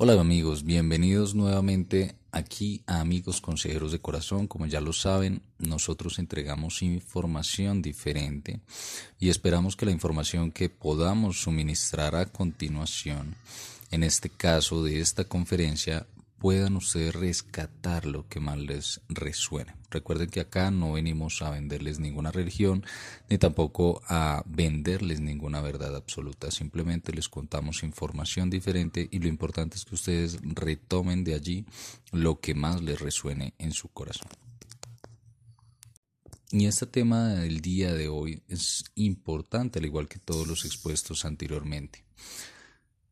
Hola amigos, bienvenidos nuevamente aquí a Amigos Consejeros de Corazón. Como ya lo saben, nosotros entregamos información diferente y esperamos que la información que podamos suministrar a continuación, en este caso de esta conferencia, puedan ustedes rescatar lo que más les resuene. Recuerden que acá no venimos a venderles ninguna religión ni tampoco a venderles ninguna verdad absoluta. Simplemente les contamos información diferente y lo importante es que ustedes retomen de allí lo que más les resuene en su corazón. Y este tema del día de hoy es importante, al igual que todos los expuestos anteriormente.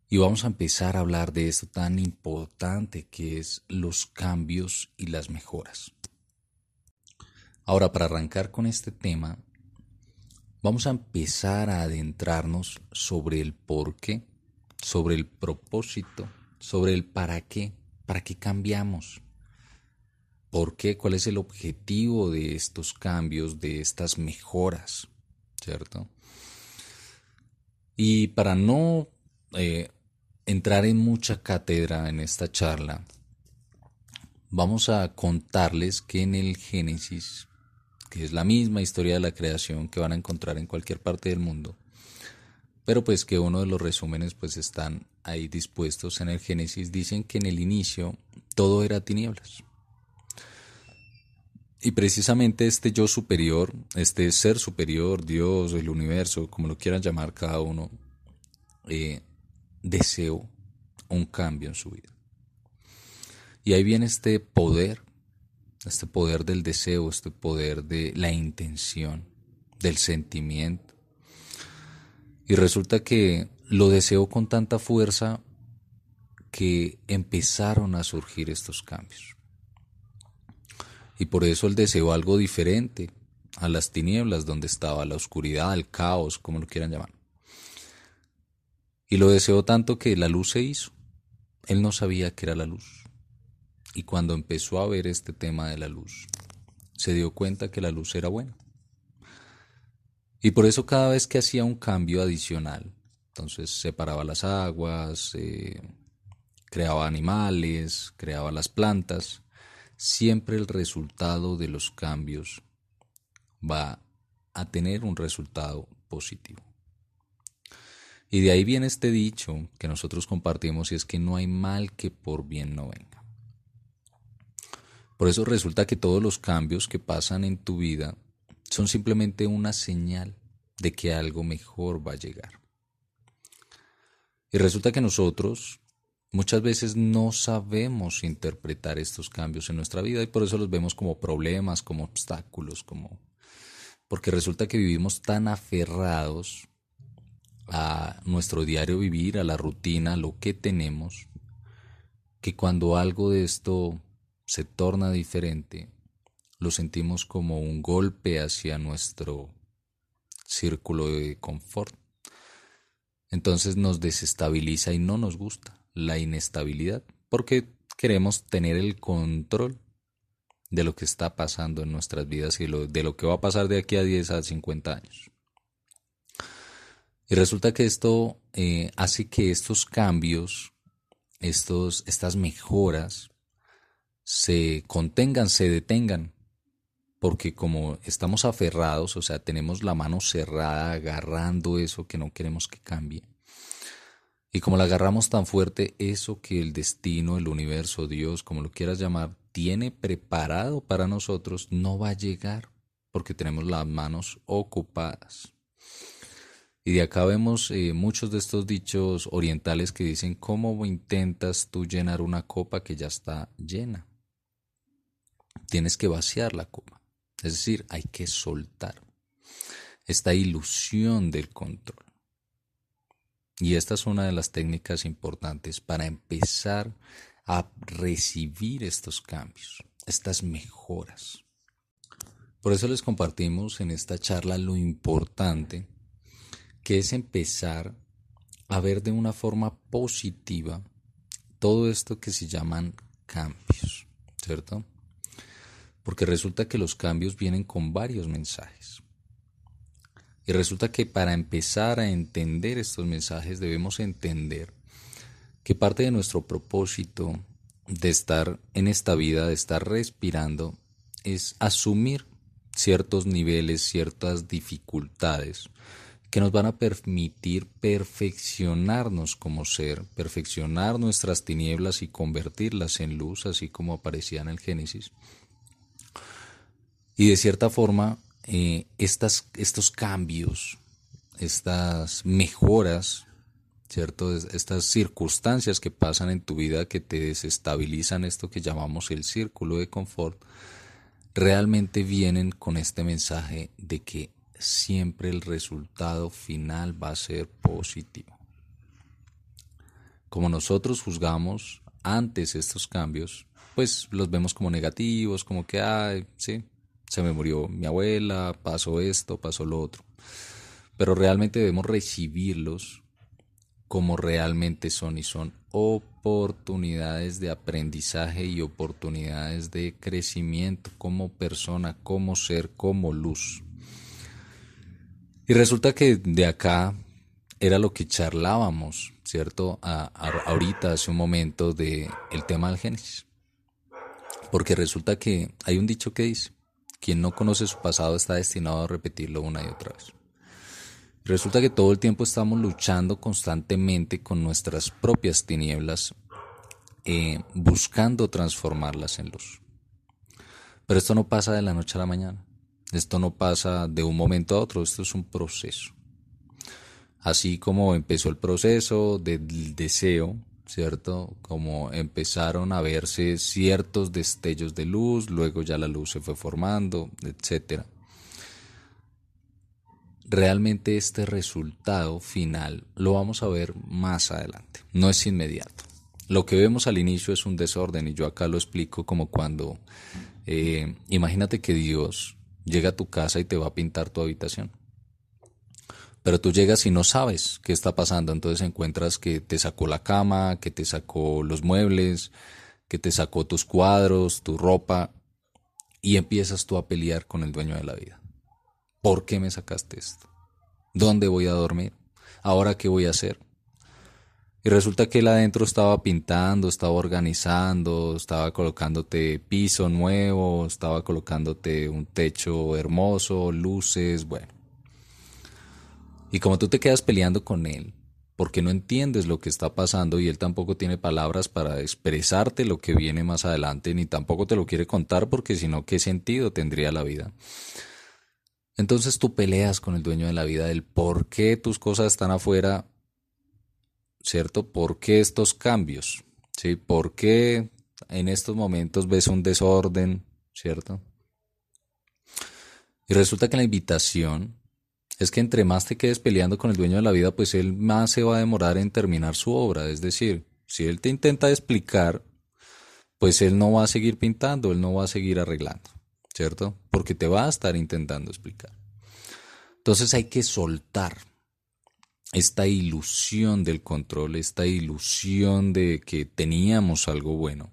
Y vamos a empezar a hablar de esto tan importante que es los cambios y las mejoras. Ahora, para arrancar con este tema, vamos a empezar a adentrarnos sobre el por qué, sobre el propósito, sobre el para qué, para qué cambiamos. ¿Por qué? ¿Cuál es el objetivo de estos cambios, de estas mejoras? ¿Cierto? Y para no eh, entrar en mucha cátedra en esta charla, vamos a contarles que en el Génesis, que es la misma historia de la creación que van a encontrar en cualquier parte del mundo, pero pues que uno de los resúmenes pues están ahí dispuestos en el Génesis, dicen que en el inicio todo era tinieblas. Y precisamente este yo superior, este ser superior, Dios, el universo, como lo quieran llamar cada uno, eh, deseó un cambio en su vida. Y ahí viene este poder, este poder del deseo, este poder de la intención, del sentimiento. Y resulta que lo deseó con tanta fuerza que empezaron a surgir estos cambios. Y por eso él deseó algo diferente a las tinieblas donde estaba la oscuridad, el caos, como lo quieran llamar. Y lo deseó tanto que la luz se hizo. Él no sabía que era la luz. Y cuando empezó a ver este tema de la luz, se dio cuenta que la luz era buena. Y por eso cada vez que hacía un cambio adicional, entonces separaba las aguas, eh, creaba animales, creaba las plantas, siempre el resultado de los cambios va a tener un resultado positivo. Y de ahí viene este dicho que nosotros compartimos y es que no hay mal que por bien no venga. Por eso resulta que todos los cambios que pasan en tu vida son simplemente una señal de que algo mejor va a llegar. Y resulta que nosotros muchas veces no sabemos interpretar estos cambios en nuestra vida y por eso los vemos como problemas, como obstáculos, como porque resulta que vivimos tan aferrados a nuestro diario vivir, a la rutina, a lo que tenemos, que cuando algo de esto se torna diferente, lo sentimos como un golpe hacia nuestro círculo de confort. Entonces nos desestabiliza y no nos gusta la inestabilidad, porque queremos tener el control de lo que está pasando en nuestras vidas y de lo que va a pasar de aquí a 10 a 50 años. Y resulta que esto eh, hace que estos cambios, estos, estas mejoras, se contengan, se detengan, porque como estamos aferrados, o sea, tenemos la mano cerrada agarrando eso que no queremos que cambie, y como la agarramos tan fuerte, eso que el destino, el universo, Dios, como lo quieras llamar, tiene preparado para nosotros, no va a llegar, porque tenemos las manos ocupadas. Y de acá vemos eh, muchos de estos dichos orientales que dicen, ¿cómo intentas tú llenar una copa que ya está llena? Tienes que vaciar la copa. Es decir, hay que soltar esta ilusión del control. Y esta es una de las técnicas importantes para empezar a recibir estos cambios, estas mejoras. Por eso les compartimos en esta charla lo importante que es empezar a ver de una forma positiva todo esto que se llaman cambios, ¿cierto? Porque resulta que los cambios vienen con varios mensajes. Y resulta que para empezar a entender estos mensajes debemos entender que parte de nuestro propósito de estar en esta vida, de estar respirando, es asumir ciertos niveles, ciertas dificultades que nos van a permitir perfeccionarnos como ser, perfeccionar nuestras tinieblas y convertirlas en luz, así como aparecía en el Génesis. Y de cierta forma, eh, estas, estos cambios, estas mejoras, ¿cierto? Estas circunstancias que pasan en tu vida que te desestabilizan esto que llamamos el círculo de confort, realmente vienen con este mensaje de que siempre el resultado final va a ser positivo. Como nosotros juzgamos antes estos cambios, pues los vemos como negativos, como que, ay, sí, se me murió mi abuela, pasó esto, pasó lo otro. Pero realmente debemos recibirlos como realmente son y son oportunidades de aprendizaje y oportunidades de crecimiento como persona, como ser, como luz. Y resulta que de acá era lo que charlábamos, ¿cierto? ahorita, hace un momento, de el tema del Génesis. Porque resulta que hay un dicho que dice, quien no conoce su pasado está destinado a repetirlo una y otra vez. Resulta que todo el tiempo estamos luchando constantemente con nuestras propias tinieblas, eh, buscando transformarlas en luz. Pero esto no pasa de la noche a la mañana. Esto no pasa de un momento a otro, esto es un proceso. Así como empezó el proceso del deseo, ¿cierto? Como empezaron a verse ciertos destellos de luz, luego ya la luz se fue formando, etcétera realmente este resultado final lo vamos a ver más adelante, no es inmediato. Lo que vemos al inicio es un desorden y yo acá lo explico como cuando, eh, imagínate que Dios llega a tu casa y te va a pintar tu habitación. Pero tú llegas y no sabes qué está pasando, entonces encuentras que te sacó la cama, que te sacó los muebles, que te sacó tus cuadros, tu ropa, y empiezas tú a pelear con el dueño de la vida. ¿Por qué me sacaste esto? ¿Dónde voy a dormir? ¿Ahora qué voy a hacer? Y resulta que él adentro estaba pintando, estaba organizando, estaba colocándote piso nuevo, estaba colocándote un techo hermoso, luces, bueno. Y como tú te quedas peleando con él, porque no entiendes lo que está pasando y él tampoco tiene palabras para expresarte lo que viene más adelante, ni tampoco te lo quiere contar porque si no, ¿qué sentido tendría la vida? Entonces tú peleas con el dueño de la vida del por qué tus cosas están afuera, ¿cierto? ¿Por qué estos cambios? ¿Sí? ¿Por qué en estos momentos ves un desorden, ¿cierto? Y resulta que la invitación es que entre más te quedes peleando con el dueño de la vida, pues él más se va a demorar en terminar su obra. Es decir, si él te intenta explicar, pues él no va a seguir pintando, él no va a seguir arreglando. ¿cierto? Porque te va a estar intentando explicar. Entonces hay que soltar esta ilusión del control, esta ilusión de que teníamos algo bueno.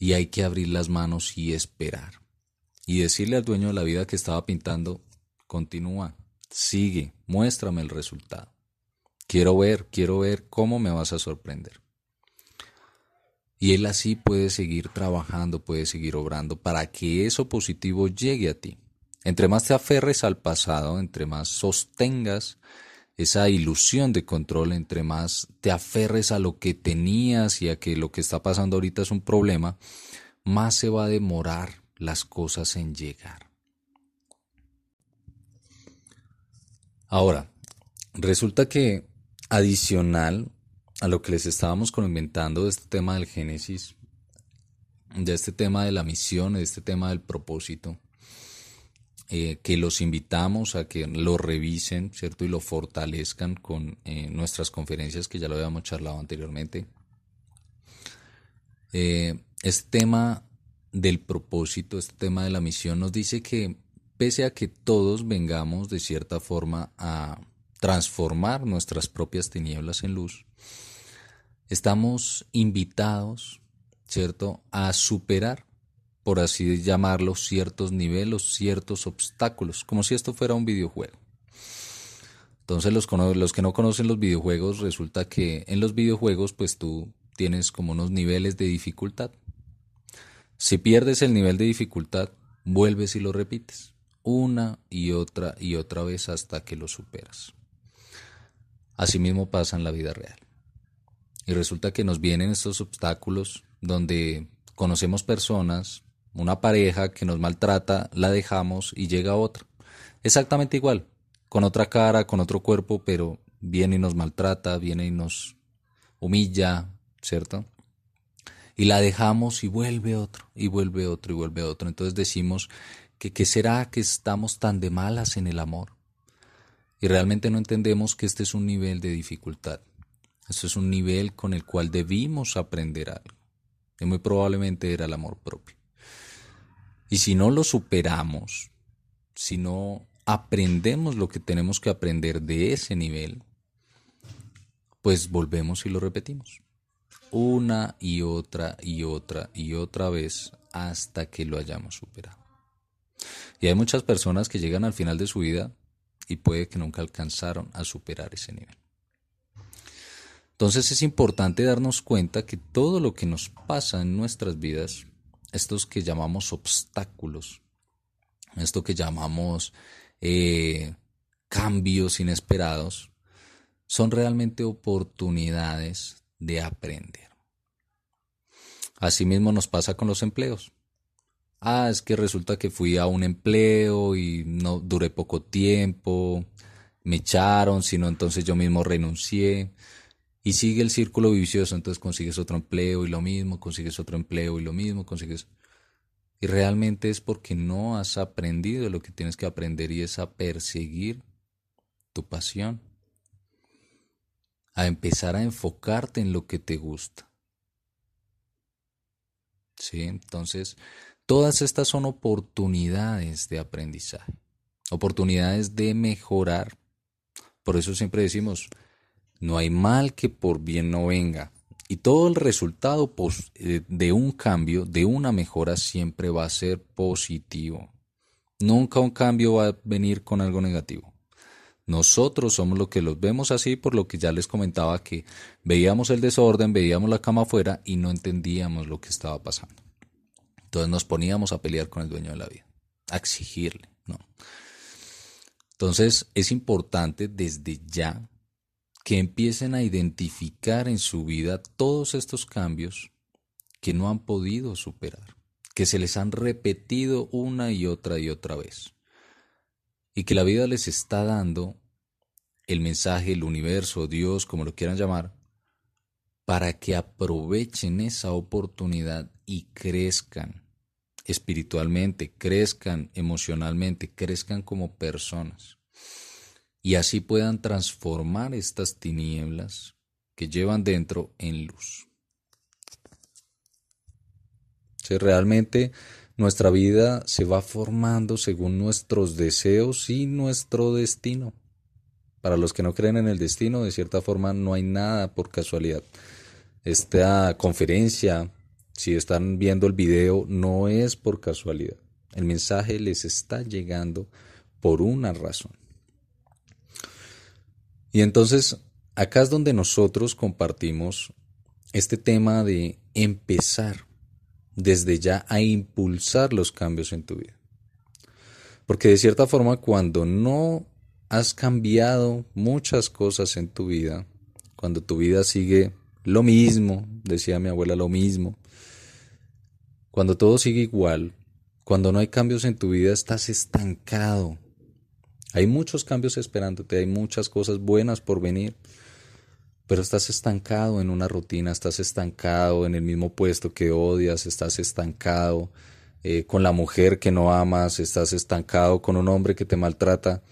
Y hay que abrir las manos y esperar. Y decirle al dueño de la vida que estaba pintando, continúa, sigue, muéstrame el resultado. Quiero ver, quiero ver cómo me vas a sorprender. Y Él así puede seguir trabajando, puede seguir obrando para que eso positivo llegue a ti. Entre más te aferres al pasado, entre más sostengas esa ilusión de control, entre más te aferres a lo que tenías y a que lo que está pasando ahorita es un problema, más se va a demorar las cosas en llegar. Ahora, resulta que adicional a lo que les estábamos comentando de este tema del Génesis, de este tema de la misión, de este tema del propósito, eh, que los invitamos a que lo revisen, ¿cierto? Y lo fortalezcan con eh, nuestras conferencias que ya lo habíamos charlado anteriormente. Eh, este tema del propósito, este tema de la misión nos dice que pese a que todos vengamos de cierta forma a transformar nuestras propias tinieblas en luz, estamos invitados, ¿cierto?, a superar, por así llamarlo, ciertos niveles, ciertos obstáculos, como si esto fuera un videojuego. Entonces los, los que no conocen los videojuegos, resulta que en los videojuegos pues tú tienes como unos niveles de dificultad. Si pierdes el nivel de dificultad, vuelves y lo repites una y otra y otra vez hasta que lo superas. Asimismo pasa en la vida real. Y resulta que nos vienen estos obstáculos donde conocemos personas, una pareja que nos maltrata, la dejamos y llega otra. Exactamente igual, con otra cara, con otro cuerpo, pero viene y nos maltrata, viene y nos humilla, ¿cierto? Y la dejamos y vuelve otro, y vuelve otro, y vuelve otro. Entonces decimos que qué será que estamos tan de malas en el amor. Y realmente no entendemos que este es un nivel de dificultad. Esto es un nivel con el cual debimos aprender algo. Y muy probablemente era el amor propio. Y si no lo superamos, si no aprendemos lo que tenemos que aprender de ese nivel, pues volvemos y lo repetimos. Una y otra y otra y otra vez hasta que lo hayamos superado. Y hay muchas personas que llegan al final de su vida y puede que nunca alcanzaron a superar ese nivel. Entonces es importante darnos cuenta que todo lo que nos pasa en nuestras vidas, estos que llamamos obstáculos, esto que llamamos eh, cambios inesperados, son realmente oportunidades de aprender. Asimismo nos pasa con los empleos ah, es que resulta que fui a un empleo y no duré poco tiempo, me echaron, sino entonces yo mismo renuncié. Y sigue el círculo vicioso, entonces consigues otro empleo y lo mismo, consigues otro empleo y lo mismo, consigues... Y realmente es porque no has aprendido lo que tienes que aprender y es a perseguir tu pasión, a empezar a enfocarte en lo que te gusta. Sí, entonces Todas estas son oportunidades de aprendizaje, oportunidades de mejorar. Por eso siempre decimos, no hay mal que por bien no venga. Y todo el resultado eh, de un cambio, de una mejora, siempre va a ser positivo. Nunca un cambio va a venir con algo negativo. Nosotros somos los que los vemos así, por lo que ya les comentaba que veíamos el desorden, veíamos la cama afuera y no entendíamos lo que estaba pasando. Entonces nos poníamos a pelear con el dueño de la vida, a exigirle, ¿no? Entonces es importante desde ya que empiecen a identificar en su vida todos estos cambios que no han podido superar, que se les han repetido una y otra y otra vez, y que la vida les está dando el mensaje, el universo, Dios, como lo quieran llamar, para que aprovechen esa oportunidad y crezcan espiritualmente, crezcan emocionalmente, crezcan como personas y así puedan transformar estas tinieblas que llevan dentro en luz. Si realmente nuestra vida se va formando según nuestros deseos y nuestro destino. Para los que no creen en el destino, de cierta forma no hay nada por casualidad esta conferencia, si están viendo el video, no es por casualidad. El mensaje les está llegando por una razón. Y entonces, acá es donde nosotros compartimos este tema de empezar desde ya a impulsar los cambios en tu vida. Porque de cierta forma, cuando no has cambiado muchas cosas en tu vida, cuando tu vida sigue lo mismo, decía mi abuela, lo mismo. Cuando todo sigue igual, cuando no hay cambios en tu vida, estás estancado. Hay muchos cambios esperándote, hay muchas cosas buenas por venir, pero estás estancado en una rutina, estás estancado en el mismo puesto que odias, estás estancado eh, con la mujer que no amas, estás estancado con un hombre que te maltrata.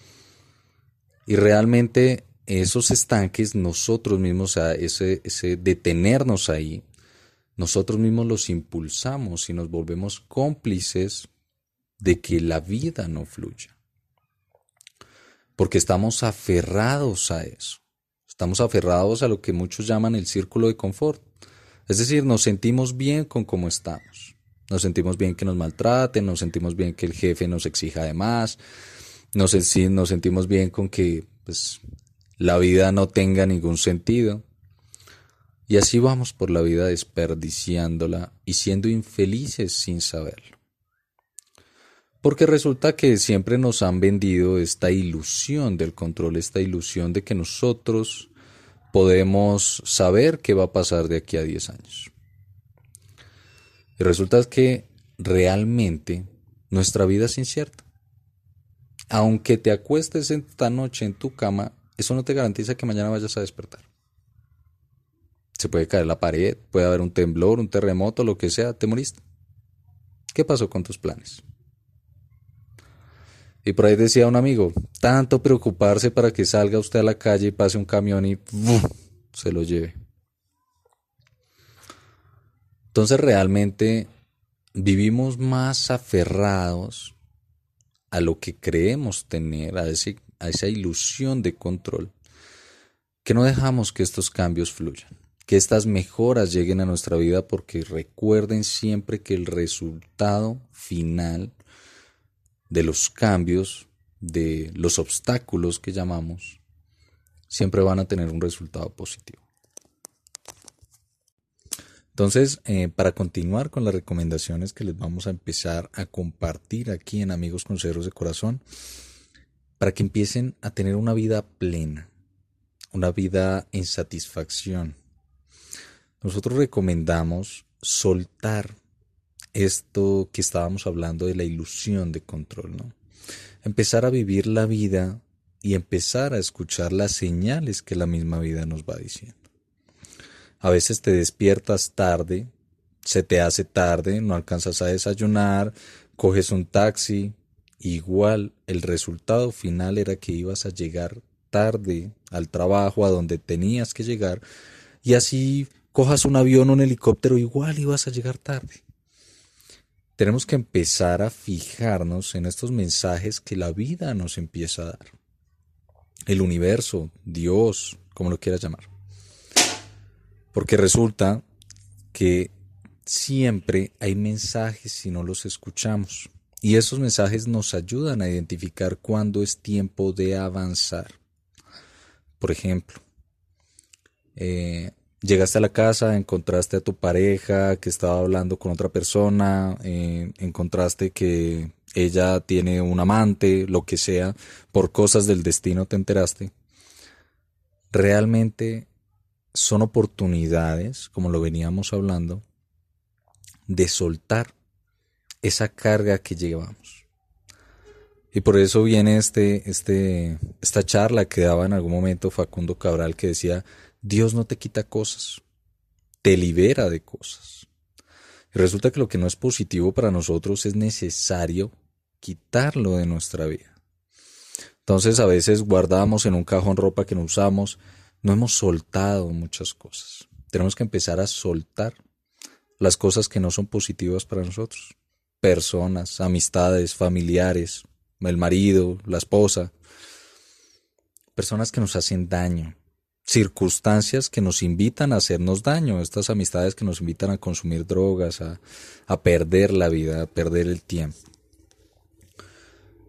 Y realmente esos estanques nosotros mismos, o ese, ese detenernos ahí, nosotros mismos los impulsamos y nos volvemos cómplices de que la vida no fluya. Porque estamos aferrados a eso. Estamos aferrados a lo que muchos llaman el círculo de confort. Es decir, nos sentimos bien con cómo estamos. Nos sentimos bien que nos maltraten, nos sentimos bien que el jefe nos exija de más, nos, nos sentimos bien con que pues, la vida no tenga ningún sentido. Y así vamos por la vida desperdiciándola y siendo infelices sin saberlo. Porque resulta que siempre nos han vendido esta ilusión del control, esta ilusión de que nosotros podemos saber qué va a pasar de aquí a 10 años. Y resulta que realmente nuestra vida es incierta. Aunque te acuestes esta noche en tu cama, eso no te garantiza que mañana vayas a despertar. Se puede caer la pared, puede haber un temblor, un terremoto, lo que sea, te moriste. ¿Qué pasó con tus planes? Y por ahí decía un amigo, tanto preocuparse para que salga usted a la calle y pase un camión y se lo lleve. Entonces realmente vivimos más aferrados a lo que creemos tener, a, a esa ilusión de control, que no dejamos que estos cambios fluyan, que estas mejoras lleguen a nuestra vida porque recuerden siempre que el resultado final de los cambios, de los obstáculos que llamamos, siempre van a tener un resultado positivo. Entonces, eh, para continuar con las recomendaciones que les vamos a empezar a compartir aquí en Amigos Consejeros de Corazón, para que empiecen a tener una vida plena, una vida en satisfacción. Nosotros recomendamos soltar esto que estábamos hablando de la ilusión de control, ¿no? Empezar a vivir la vida y empezar a escuchar las señales que la misma vida nos va diciendo. A veces te despiertas tarde, se te hace tarde, no alcanzas a desayunar, coges un taxi, igual el resultado final era que ibas a llegar tarde al trabajo, a donde tenías que llegar, y así cojas un avión o un helicóptero, igual ibas a llegar tarde. Tenemos que empezar a fijarnos en estos mensajes que la vida nos empieza a dar. El universo, Dios, como lo quieras llamar. Porque resulta que siempre hay mensajes si no los escuchamos. Y esos mensajes nos ayudan a identificar cuándo es tiempo de avanzar. Por ejemplo, eh, Llegaste a la casa, encontraste a tu pareja que estaba hablando con otra persona, encontraste que ella tiene un amante, lo que sea, por cosas del destino te enteraste. Realmente son oportunidades, como lo veníamos hablando, de soltar esa carga que llevamos. Y por eso viene este, este, esta charla que daba en algún momento Facundo Cabral que decía, Dios no te quita cosas, te libera de cosas. Y resulta que lo que no es positivo para nosotros es necesario quitarlo de nuestra vida. Entonces a veces guardamos en un cajón ropa que no usamos, no hemos soltado muchas cosas. Tenemos que empezar a soltar las cosas que no son positivas para nosotros. Personas, amistades, familiares, el marido, la esposa. Personas que nos hacen daño, circunstancias que nos invitan a hacernos daño, estas amistades que nos invitan a consumir drogas, a, a perder la vida, a perder el tiempo.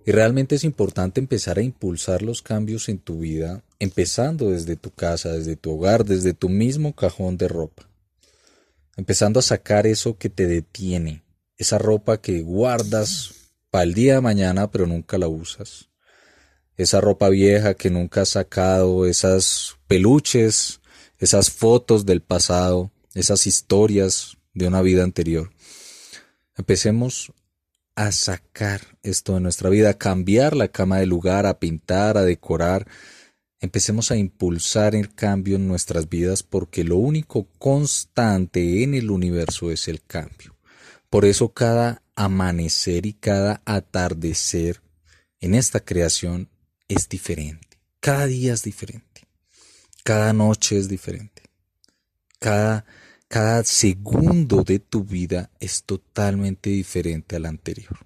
Y realmente es importante empezar a impulsar los cambios en tu vida, empezando desde tu casa, desde tu hogar, desde tu mismo cajón de ropa. Empezando a sacar eso que te detiene, esa ropa que guardas para el día de mañana pero nunca la usas esa ropa vieja que nunca has sacado, esas peluches, esas fotos del pasado, esas historias de una vida anterior. Empecemos a sacar esto de nuestra vida, a cambiar la cama de lugar, a pintar, a decorar. Empecemos a impulsar el cambio en nuestras vidas porque lo único constante en el universo es el cambio. Por eso cada amanecer y cada atardecer en esta creación es diferente. Cada día es diferente. Cada noche es diferente. Cada, cada segundo de tu vida es totalmente diferente al anterior.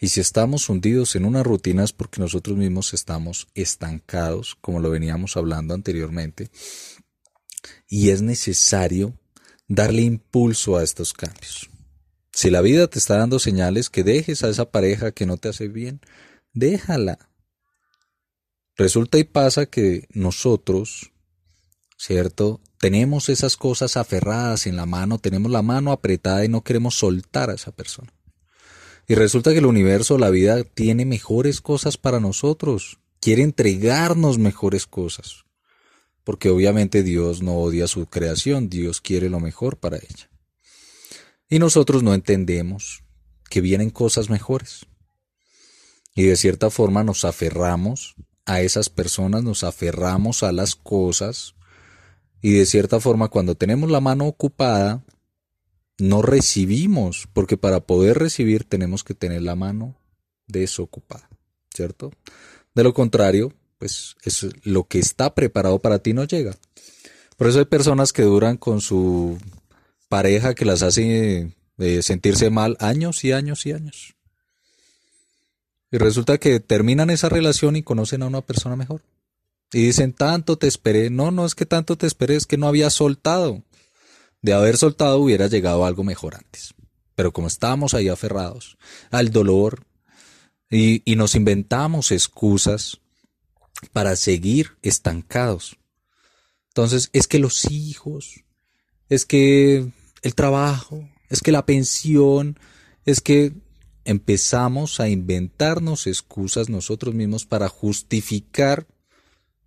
Y si estamos hundidos en una rutina es porque nosotros mismos estamos estancados, como lo veníamos hablando anteriormente, y es necesario darle impulso a estos cambios. Si la vida te está dando señales que dejes a esa pareja que no te hace bien, déjala. Resulta y pasa que nosotros, ¿cierto? Tenemos esas cosas aferradas en la mano, tenemos la mano apretada y no queremos soltar a esa persona. Y resulta que el universo, la vida, tiene mejores cosas para nosotros, quiere entregarnos mejores cosas, porque obviamente Dios no odia su creación, Dios quiere lo mejor para ella. Y nosotros no entendemos que vienen cosas mejores. Y de cierta forma nos aferramos a esas personas, nos aferramos a las cosas y de cierta forma cuando tenemos la mano ocupada, no recibimos, porque para poder recibir tenemos que tener la mano desocupada, ¿cierto? De lo contrario, pues es lo que está preparado para ti no llega. Por eso hay personas que duran con su pareja que las hace eh, sentirse mal años y años y años. Y resulta que terminan esa relación y conocen a una persona mejor. Y dicen, tanto te esperé. No, no es que tanto te esperé, es que no había soltado. De haber soltado hubiera llegado algo mejor antes. Pero como estábamos ahí aferrados al dolor y, y nos inventamos excusas para seguir estancados. Entonces, es que los hijos, es que el trabajo, es que la pensión, es que empezamos a inventarnos excusas nosotros mismos para justificar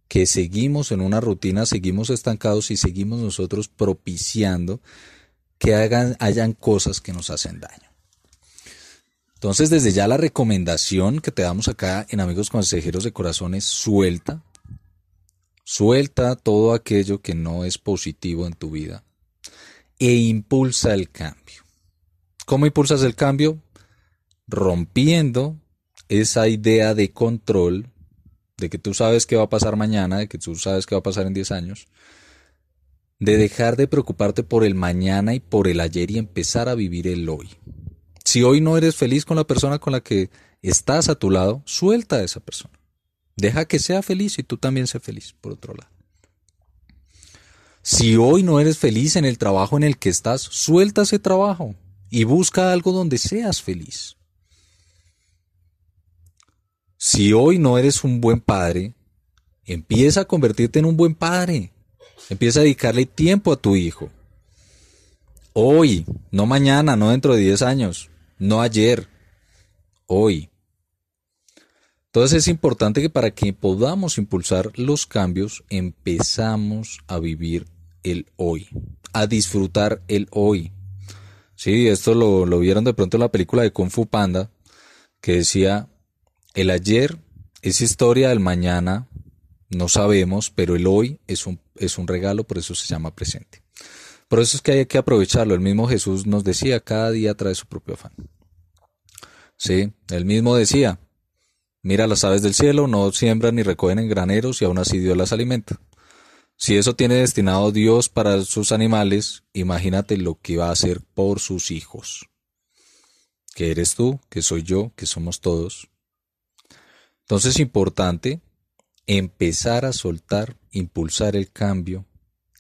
que seguimos en una rutina, seguimos estancados y seguimos nosotros propiciando que hagan, hayan cosas que nos hacen daño. Entonces, desde ya la recomendación que te damos acá en Amigos Consejeros de Corazón es suelta, suelta todo aquello que no es positivo en tu vida e impulsa el cambio. ¿Cómo impulsas el cambio? Rompiendo esa idea de control de que tú sabes qué va a pasar mañana, de que tú sabes qué va a pasar en 10 años, de dejar de preocuparte por el mañana y por el ayer y empezar a vivir el hoy. Si hoy no eres feliz con la persona con la que estás a tu lado, suelta a esa persona. Deja que sea feliz y tú también sé feliz, por otro lado. Si hoy no eres feliz en el trabajo en el que estás, suelta ese trabajo y busca algo donde seas feliz. Si hoy no eres un buen padre, empieza a convertirte en un buen padre. Empieza a dedicarle tiempo a tu hijo. Hoy, no mañana, no dentro de 10 años, no ayer, hoy. Entonces es importante que para que podamos impulsar los cambios, empezamos a vivir el hoy, a disfrutar el hoy. Sí, esto lo, lo vieron de pronto en la película de Kung Fu Panda, que decía, el ayer es historia del mañana, no sabemos, pero el hoy es un, es un regalo, por eso se llama presente. Por eso es que hay que aprovecharlo. El mismo Jesús nos decía, cada día trae su propio afán. Sí, él mismo decía, mira las aves del cielo, no siembran ni recogen en graneros y aún así Dios las alimenta. Si eso tiene destinado Dios para sus animales, imagínate lo que va a hacer por sus hijos. Que eres tú, que soy yo, que somos todos. Entonces es importante empezar a soltar, impulsar el cambio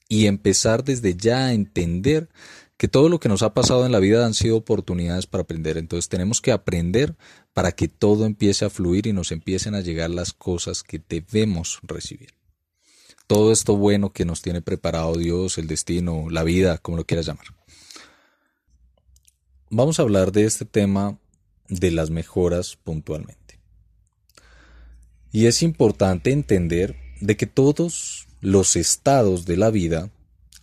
y empezar desde ya a entender que todo lo que nos ha pasado en la vida han sido oportunidades para aprender. Entonces tenemos que aprender para que todo empiece a fluir y nos empiecen a llegar las cosas que debemos recibir. Todo esto bueno que nos tiene preparado Dios, el destino, la vida, como lo quieras llamar. Vamos a hablar de este tema de las mejoras puntualmente. Y es importante entender de que todos los estados de la vida,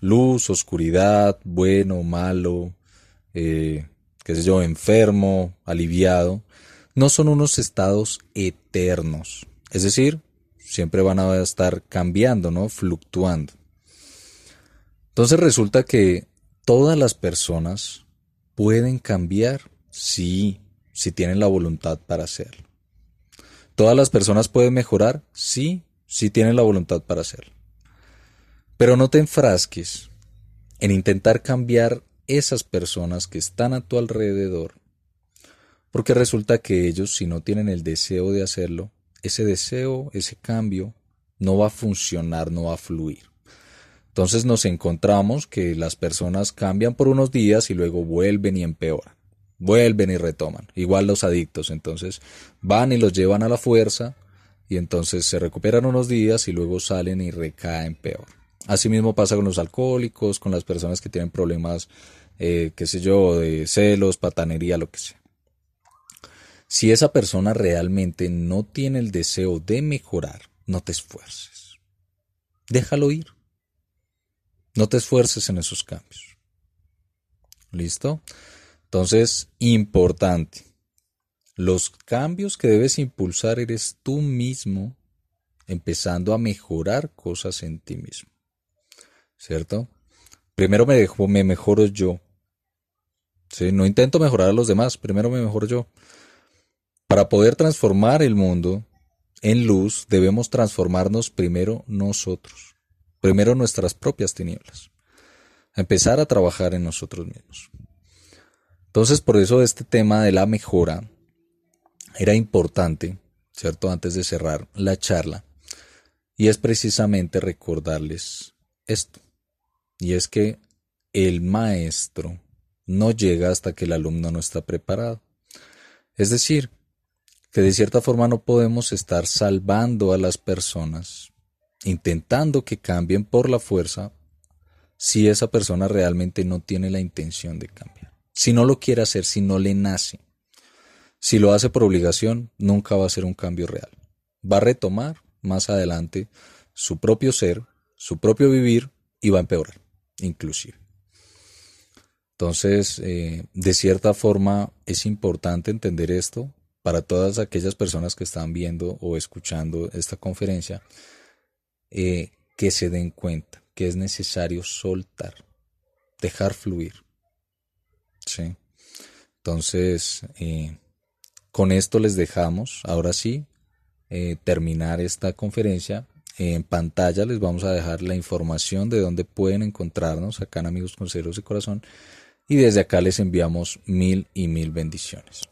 luz, oscuridad, bueno, malo, eh, qué sé yo, enfermo, aliviado, no son unos estados eternos. Es decir, siempre van a estar cambiando, ¿no? Fluctuando. Entonces resulta que todas las personas pueden cambiar, sí, si tienen la voluntad para hacerlo. ¿Todas las personas pueden mejorar? Sí, sí tienen la voluntad para hacerlo. Pero no te enfrasques en intentar cambiar esas personas que están a tu alrededor, porque resulta que ellos, si no tienen el deseo de hacerlo, ese deseo, ese cambio, no va a funcionar, no va a fluir. Entonces nos encontramos que las personas cambian por unos días y luego vuelven y empeoran vuelven y retoman. Igual los adictos, entonces van y los llevan a la fuerza y entonces se recuperan unos días y luego salen y recaen peor. Asimismo pasa con los alcohólicos, con las personas que tienen problemas, eh, qué sé yo, de celos, patanería, lo que sea. Si esa persona realmente no tiene el deseo de mejorar, no te esfuerces. Déjalo ir. No te esfuerces en esos cambios. ¿Listo? Entonces, importante. Los cambios que debes impulsar eres tú mismo, empezando a mejorar cosas en ti mismo. ¿Cierto? Primero me, mejoro yo. ¿Sí? No intento mejorar a los demás, primero me mejoro yo. Para poder transformar el mundo en luz, debemos transformarnos primero nosotros, primero nuestras propias tinieblas. Empezar a trabajar en nosotros mismos. Entonces, por eso este tema de la mejora era importante, ¿cierto? Antes de cerrar la charla. Y es precisamente recordarles esto. Y es que el maestro no llega hasta que el alumno no está preparado. Es decir, que de cierta forma no podemos estar salvando a las personas, intentando que cambien por la fuerza, si esa persona realmente no tiene la intención de cambiar. Si no lo quiere hacer, si no le nace. Si lo hace por obligación, nunca va a ser un cambio real. Va a retomar más adelante su propio ser, su propio vivir y va a empeorar, inclusive. Entonces, eh, de cierta forma, es importante entender esto para todas aquellas personas que están viendo o escuchando esta conferencia, eh, que se den cuenta que es necesario soltar, dejar fluir. ¿Sí? Entonces, eh, con esto les dejamos, ahora sí, eh, terminar esta conferencia. En pantalla les vamos a dejar la información de dónde pueden encontrarnos acá en Amigos con Ceros de Corazón y desde acá les enviamos mil y mil bendiciones.